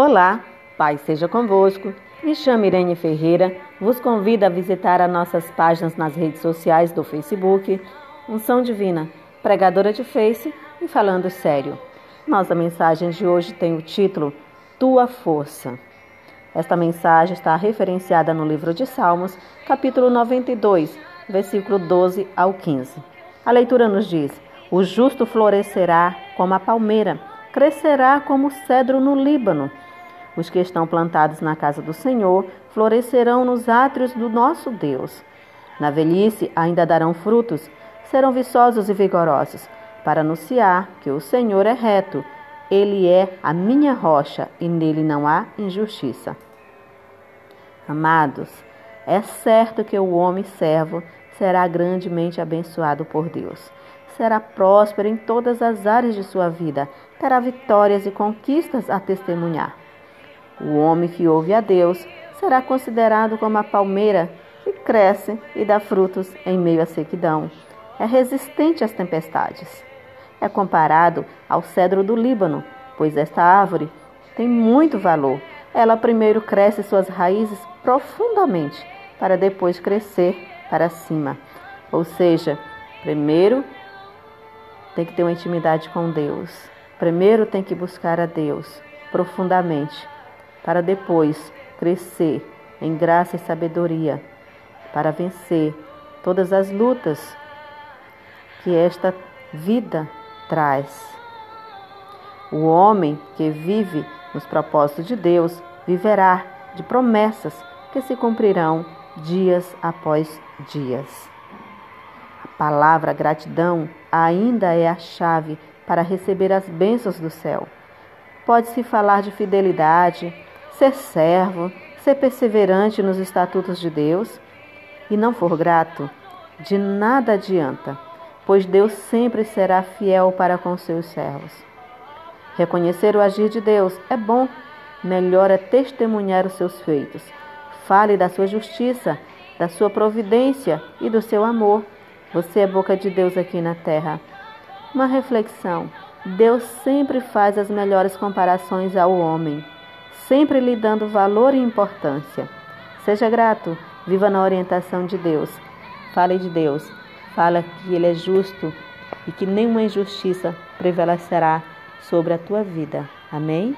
Olá, Pai seja convosco. Me chamo Irene Ferreira. Vos convido a visitar as nossas páginas nas redes sociais do Facebook, Unção Divina, Pregadora de Face e Falando Sério. Nossa mensagem de hoje tem o título Tua Força. Esta mensagem está referenciada no livro de Salmos, capítulo 92, versículo 12 ao 15. A leitura nos diz: O justo florescerá como a palmeira, crescerá como o cedro no Líbano os que estão plantados na casa do Senhor florescerão nos átrios do nosso Deus. Na velhice ainda darão frutos, serão viçosos e vigorosos, para anunciar que o Senhor é reto, ele é a minha rocha e nele não há injustiça. Amados, é certo que o homem servo será grandemente abençoado por Deus. Será próspero em todas as áreas de sua vida, terá vitórias e conquistas a testemunhar. O homem que ouve a Deus será considerado como a palmeira que cresce e dá frutos em meio à sequidão. É resistente às tempestades. É comparado ao cedro do Líbano, pois esta árvore tem muito valor. Ela primeiro cresce suas raízes profundamente, para depois crescer para cima. Ou seja, primeiro tem que ter uma intimidade com Deus. Primeiro tem que buscar a Deus profundamente para depois crescer em graça e sabedoria, para vencer todas as lutas que esta vida traz. O homem que vive nos propósitos de Deus viverá de promessas que se cumprirão dias após dias. A palavra gratidão ainda é a chave para receber as bênçãos do céu. Pode-se falar de fidelidade, ser servo, ser perseverante nos estatutos de Deus e não for grato, de nada adianta, pois Deus sempre será fiel para com seus servos. Reconhecer o agir de Deus é bom, melhor é testemunhar os seus feitos. Fale da sua justiça, da sua providência e do seu amor. Você é boca de Deus aqui na terra. Uma reflexão: Deus sempre faz as melhores comparações ao homem sempre lhe dando valor e importância. Seja grato, viva na orientação de Deus. Fale de Deus, fala que Ele é justo e que nenhuma injustiça prevalecerá sobre a tua vida. Amém?